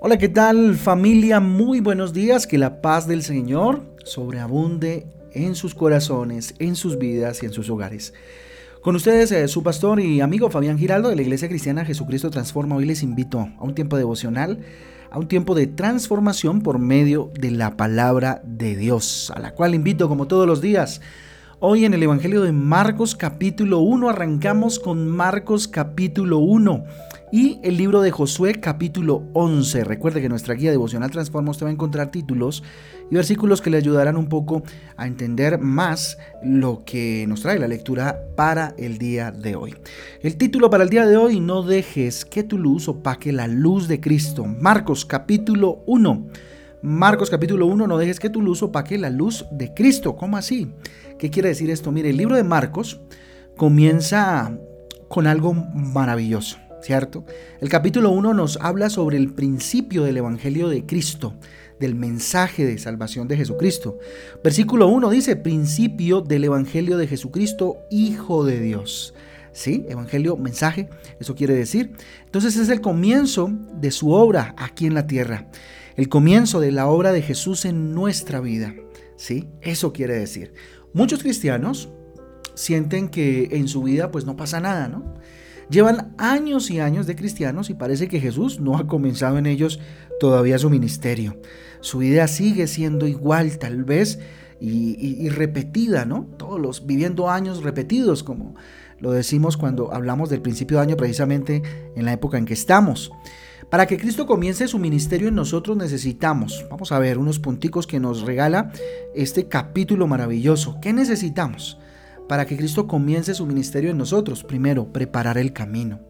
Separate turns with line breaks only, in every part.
Hola, ¿qué tal familia? Muy buenos días, que la paz del Señor sobreabunde en sus corazones, en sus vidas y en sus hogares. Con ustedes, eh, su pastor y amigo Fabián Giraldo de la Iglesia Cristiana Jesucristo Transforma. Hoy les invito a un tiempo devocional, a un tiempo de transformación por medio de la palabra de Dios, a la cual invito como todos los días. Hoy en el Evangelio de Marcos capítulo 1 arrancamos con Marcos capítulo 1 y el libro de Josué capítulo 11. Recuerde que nuestra guía devocional Transforma usted va a encontrar títulos y versículos que le ayudarán un poco a entender más lo que nos trae la lectura para el día de hoy. El título para el día de hoy, no dejes que tu luz opaque la luz de Cristo. Marcos capítulo 1. Marcos capítulo 1, no dejes que tu luz opaque la luz de Cristo. ¿Cómo así? ¿Qué quiere decir esto? Mire, el libro de Marcos comienza con algo maravilloso. ¿Cierto? El capítulo 1 nos habla sobre el principio del Evangelio de Cristo, del mensaje de salvación de Jesucristo. Versículo 1 dice, principio del Evangelio de Jesucristo, Hijo de Dios. ¿Sí? Evangelio, mensaje, eso quiere decir. Entonces es el comienzo de su obra aquí en la tierra, el comienzo de la obra de Jesús en nuestra vida. ¿Sí? Eso quiere decir. Muchos cristianos sienten que en su vida pues no pasa nada, ¿no? Llevan años y años de cristianos y parece que Jesús no ha comenzado en ellos todavía su ministerio. Su vida sigue siendo igual tal vez y, repetida, ¿no? Todos los viviendo años repetidos, como lo decimos cuando hablamos del principio de año precisamente en la época en que estamos. Para que Cristo comience su ministerio en nosotros necesitamos, vamos a ver unos punticos que nos regala este capítulo maravilloso. ¿Qué necesitamos? Para que Cristo comience su ministerio en nosotros. Primero, preparar el camino,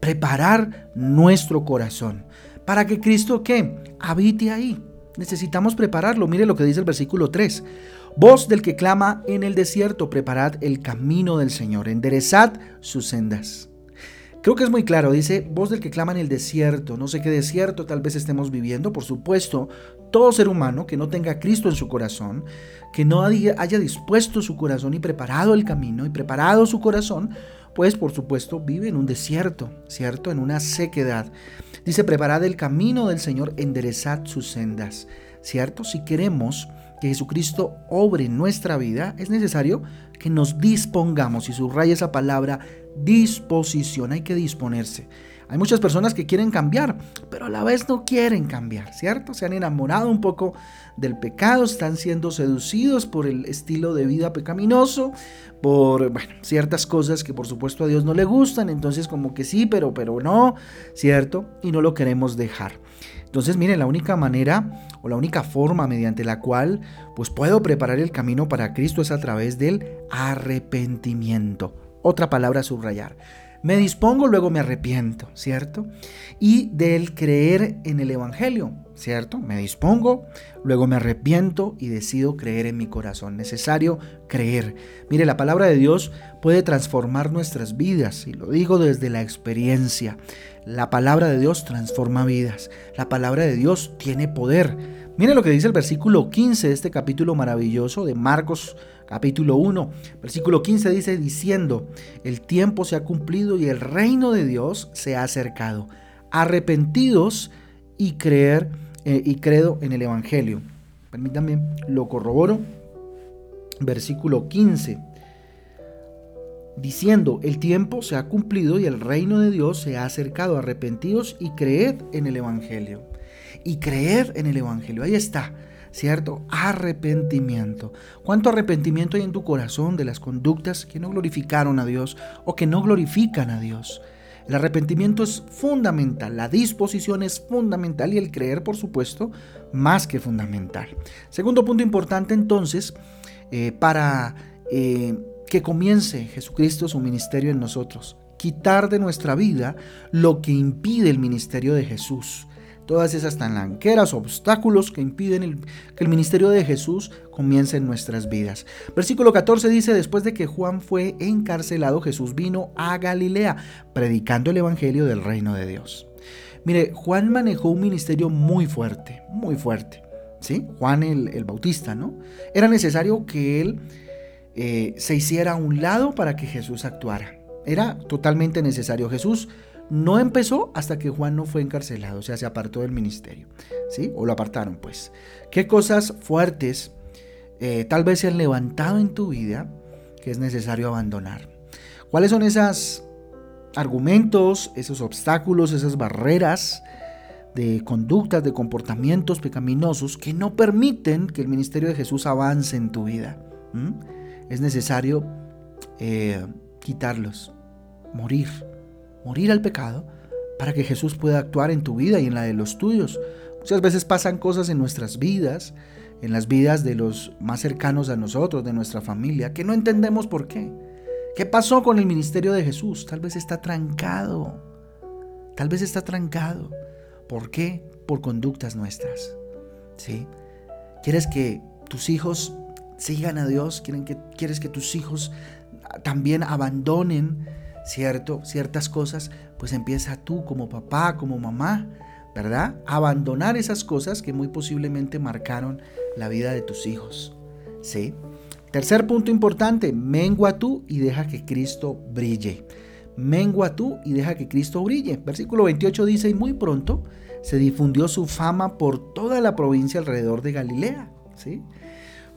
preparar nuestro corazón, para que Cristo qué? Habite ahí. Necesitamos prepararlo. Mire lo que dice el versículo 3. Voz del que clama en el desierto, preparad el camino del Señor, enderezad sus sendas. Creo que es muy claro, dice, voz del que clama en el desierto, no sé qué desierto tal vez estemos viviendo, por supuesto, todo ser humano que no tenga a Cristo en su corazón, que no haya dispuesto su corazón y preparado el camino y preparado su corazón, pues por supuesto vive en un desierto, ¿cierto? En una sequedad. Dice, preparad el camino del Señor, enderezad sus sendas, ¿cierto? Si queremos que Jesucristo obre en nuestra vida, es necesario que nos dispongamos, y subraya esa palabra, disposición, hay que disponerse. Hay muchas personas que quieren cambiar, pero a la vez no quieren cambiar, ¿cierto? Se han enamorado un poco del pecado, están siendo seducidos por el estilo de vida pecaminoso, por ciertas cosas que por supuesto a Dios no le gustan, entonces como que sí, pero pero no, ¿cierto? Y no lo queremos dejar. Entonces, miren, la única manera o la única forma mediante la cual pues puedo preparar el camino para Cristo es a través del arrepentimiento. Otra palabra a subrayar. Me dispongo, luego me arrepiento, ¿cierto? Y del creer en el Evangelio, ¿cierto? Me dispongo, luego me arrepiento y decido creer en mi corazón. Necesario creer. Mire, la palabra de Dios puede transformar nuestras vidas y lo digo desde la experiencia. La palabra de Dios transforma vidas. La palabra de Dios tiene poder. Mire lo que dice el versículo 15 de este capítulo maravilloso de Marcos capítulo 1, versículo 15 dice diciendo, el tiempo se ha cumplido y el reino de Dios se ha acercado. Arrepentidos y creer eh, y credo en el evangelio. Permítanme, lo corroboro. Versículo 15 diciendo, el tiempo se ha cumplido y el reino de Dios se ha acercado, arrepentidos y creed en el Evangelio. Y creed en el Evangelio, ahí está. ¿Cierto? Arrepentimiento. ¿Cuánto arrepentimiento hay en tu corazón de las conductas que no glorificaron a Dios o que no glorifican a Dios? El arrepentimiento es fundamental, la disposición es fundamental y el creer, por supuesto, más que fundamental. Segundo punto importante entonces, eh, para eh, que comience Jesucristo su ministerio en nosotros, quitar de nuestra vida lo que impide el ministerio de Jesús todas esas talanqueras, obstáculos que impiden que el ministerio de Jesús comience en nuestras vidas. Versículo 14 dice, después de que Juan fue encarcelado, Jesús vino a Galilea, predicando el Evangelio del reino de Dios. Mire, Juan manejó un ministerio muy fuerte, muy fuerte. ¿Sí? Juan el, Bautista, ¿no? Era necesario que él eh, se hiciera a un lado para que Jesús actuara. Era totalmente necesario. Jesús no empezó hasta que Juan no fue encarcelado, o sea, se apartó del ministerio, ¿sí? O lo apartaron, pues. ¿Qué cosas fuertes eh, tal vez se han levantado en tu vida que es necesario abandonar? ¿Cuáles son esos argumentos, esos obstáculos, esas barreras de conductas, de comportamientos pecaminosos que no permiten que el ministerio de Jesús avance en tu vida? Es necesario eh, quitarlos, morir morir al pecado para que Jesús pueda actuar en tu vida y en la de los tuyos. Muchas veces pasan cosas en nuestras vidas, en las vidas de los más cercanos a nosotros, de nuestra familia, que no entendemos por qué. ¿Qué pasó con el ministerio de Jesús? Tal vez está trancado. Tal vez está trancado. ¿Por qué? Por conductas nuestras. ¿Sí? ¿Quieres que tus hijos sigan a Dios? ¿Quieres que tus hijos también abandonen ¿cierto? Ciertas cosas, pues empieza tú como papá, como mamá, ¿verdad? Abandonar esas cosas que muy posiblemente marcaron la vida de tus hijos, ¿sí? Tercer punto importante, mengua tú y deja que Cristo brille. Mengua tú y deja que Cristo brille. Versículo 28 dice, y muy pronto se difundió su fama por toda la provincia alrededor de Galilea, ¿sí?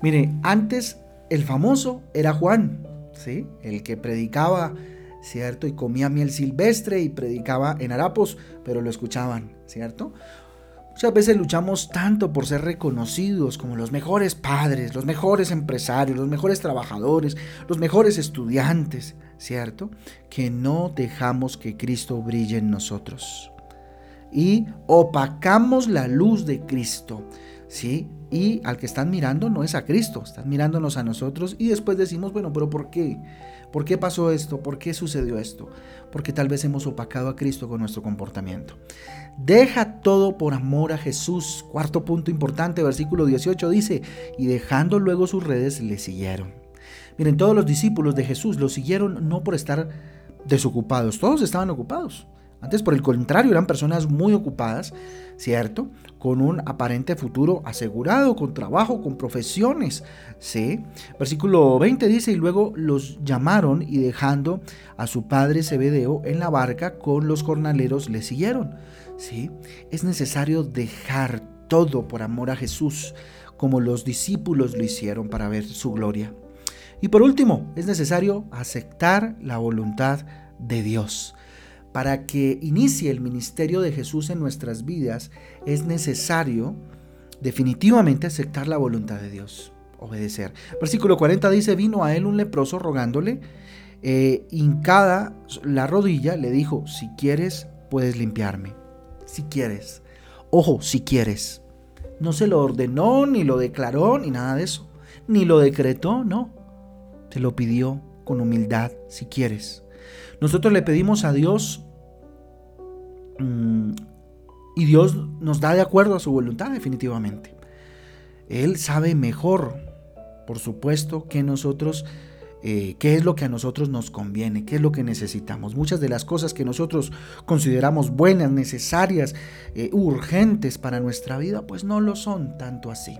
Mire, antes el famoso era Juan, ¿sí? El que predicaba ¿cierto? Y comía miel silvestre y predicaba en harapos, pero lo escuchaban, ¿cierto? Muchas veces luchamos tanto por ser reconocidos como los mejores padres, los mejores empresarios, los mejores trabajadores, los mejores estudiantes, ¿cierto? Que no dejamos que Cristo brille en nosotros. Y opacamos la luz de Cristo, ¿sí? Y al que están mirando no es a Cristo, están mirándonos a nosotros y después decimos, bueno, pero ¿por qué? ¿Por qué pasó esto? ¿Por qué sucedió esto? Porque tal vez hemos opacado a Cristo con nuestro comportamiento. Deja todo por amor a Jesús. Cuarto punto importante, versículo 18 dice, y dejando luego sus redes le siguieron. Miren, todos los discípulos de Jesús lo siguieron no por estar desocupados, todos estaban ocupados. Antes, por el contrario, eran personas muy ocupadas, ¿cierto? Con un aparente futuro asegurado, con trabajo, con profesiones, ¿sí? Versículo 20 dice, y luego los llamaron y dejando a su padre Zebedeo en la barca con los jornaleros le siguieron, ¿sí? Es necesario dejar todo por amor a Jesús, como los discípulos lo hicieron para ver su gloria. Y por último, es necesario aceptar la voluntad de Dios. Para que inicie el ministerio de Jesús en nuestras vidas es necesario definitivamente aceptar la voluntad de Dios, obedecer. Versículo 40 dice, vino a él un leproso rogándole, eh, hincada la rodilla, le dijo, si quieres, puedes limpiarme, si quieres. Ojo, si quieres. No se lo ordenó, ni lo declaró, ni nada de eso. Ni lo decretó, no. Te lo pidió con humildad, si quieres. Nosotros le pedimos a Dios mm, y Dios nos da de acuerdo a su voluntad definitivamente. Él sabe mejor, por supuesto, que nosotros, eh, qué es lo que a nosotros nos conviene, qué es lo que necesitamos. Muchas de las cosas que nosotros consideramos buenas, necesarias, eh, urgentes para nuestra vida, pues no lo son tanto así.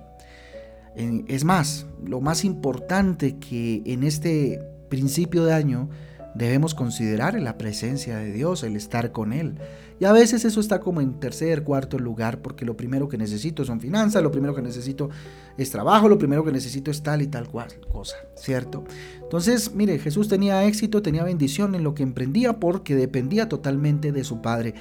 Es más, lo más importante que en este principio de año debemos considerar la presencia de Dios, el estar con Él. Y a veces eso está como en tercer, cuarto lugar, porque lo primero que necesito son finanzas, lo primero que necesito es trabajo, lo primero que necesito es tal y tal cual cosa, ¿cierto? Entonces, mire, Jesús tenía éxito, tenía bendición en lo que emprendía porque dependía totalmente de su Padre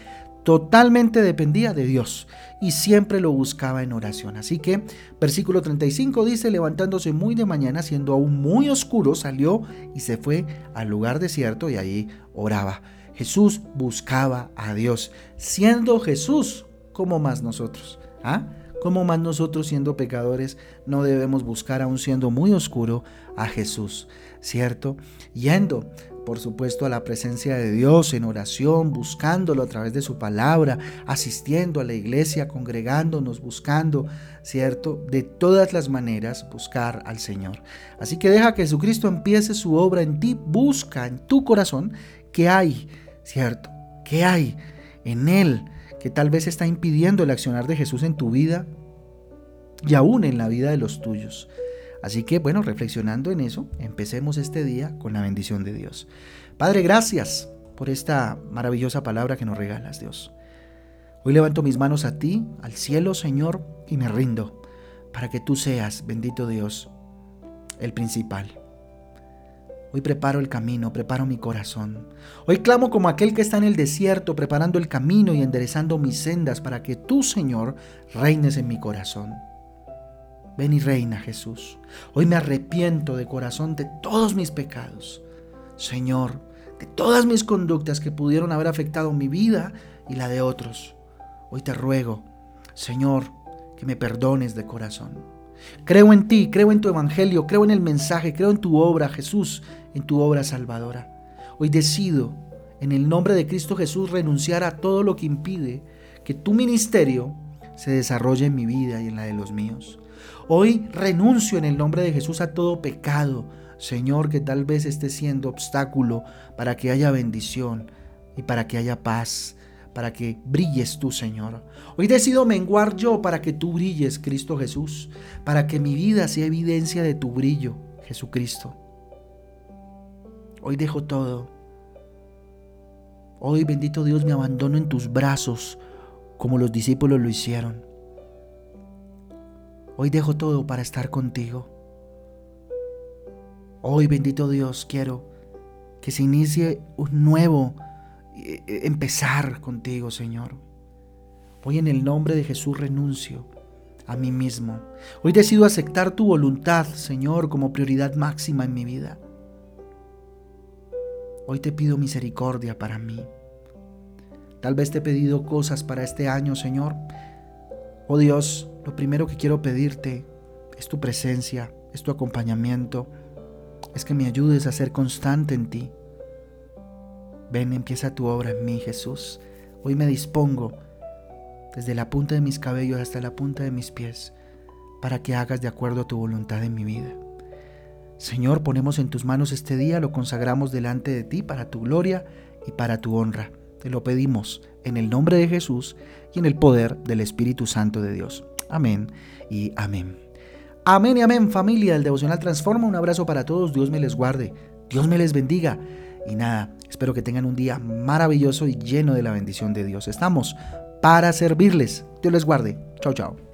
totalmente dependía de Dios y siempre lo buscaba en oración. Así que versículo 35 dice, levantándose muy de mañana, siendo aún muy oscuro, salió y se fue al lugar desierto y allí oraba. Jesús buscaba a Dios, siendo Jesús como más nosotros. ¿Ah? Como más nosotros siendo pecadores no debemos buscar aún siendo muy oscuro a Jesús, ¿cierto? Yendo por supuesto, a la presencia de Dios en oración, buscándolo a través de su palabra, asistiendo a la iglesia, congregándonos, buscando, ¿cierto? De todas las maneras, buscar al Señor. Así que deja que Jesucristo empiece su obra en ti, busca en tu corazón qué hay, ¿cierto? ¿Qué hay en Él que tal vez está impidiendo el accionar de Jesús en tu vida y aún en la vida de los tuyos. Así que bueno, reflexionando en eso, empecemos este día con la bendición de Dios. Padre, gracias. por esta maravillosa palabra que nos regalas, Dios. Hoy levanto mis manos a ti, al cielo, Señor, y me rindo para que tú seas, bendito Dios, el principal. Hoy preparo el camino, preparo mi corazón. Hoy clamo como aquel que está en el desierto, preparando el camino y enderezando mis sendas para que tú, Señor, reines en mi corazón. Ven y reina, Jesús. Hoy me arrepiento de corazón de todos mis pecados. Señor, de todas mis conductas que pudieron haber afectado mi vida y la de otros. Hoy te ruego, Señor, que me perdones de corazón. Creo en ti, creo en tu evangelio, creo en el mensaje, creo en tu obra, Jesús, en tu obra salvadora. Hoy decido, en el nombre de Cristo Jesús, renunciar a todo lo que impide que tu ministerio se desarrolle en mi vida y en la de los míos. Hoy renuncio en el nombre de Jesús a todo pecado, Señor, que tal vez esté siendo obstáculo para que haya bendición y para que haya paz para que brilles tú, Señor. Hoy decido menguar yo para que tú brilles, Cristo Jesús, para que mi vida sea evidencia de tu brillo, Jesucristo. Hoy dejo todo. Hoy, bendito Dios, me abandono en tus brazos, como los discípulos lo hicieron. Hoy dejo todo para estar contigo. Hoy, bendito Dios, quiero que se inicie un nuevo eh, eh, empezar contigo, Señor. Hoy en el nombre de Jesús renuncio a mí mismo. Hoy decido aceptar tu voluntad, Señor, como prioridad máxima en mi vida. Hoy te pido misericordia para mí. Tal vez te he pedido cosas para este año, Señor. Oh Dios, lo primero que quiero pedirte es tu presencia, es tu acompañamiento, es que me ayudes a ser constante en ti. Ven, empieza tu obra en mí, Jesús. Hoy me dispongo, desde la punta de mis cabellos hasta la punta de mis pies, para que hagas de acuerdo a tu voluntad en mi vida. Señor, ponemos en tus manos este día, lo consagramos delante de ti para tu gloria y para tu honra. Te lo pedimos en el nombre de Jesús y en el poder del Espíritu Santo de Dios. Amén y amén. Amén y amén familia del Devocional Transforma. Un abrazo para todos. Dios me les guarde. Dios me les bendiga. Y nada, espero que tengan un día maravilloso y lleno de la bendición de Dios. Estamos para servirles. Dios les guarde. Chao, chao.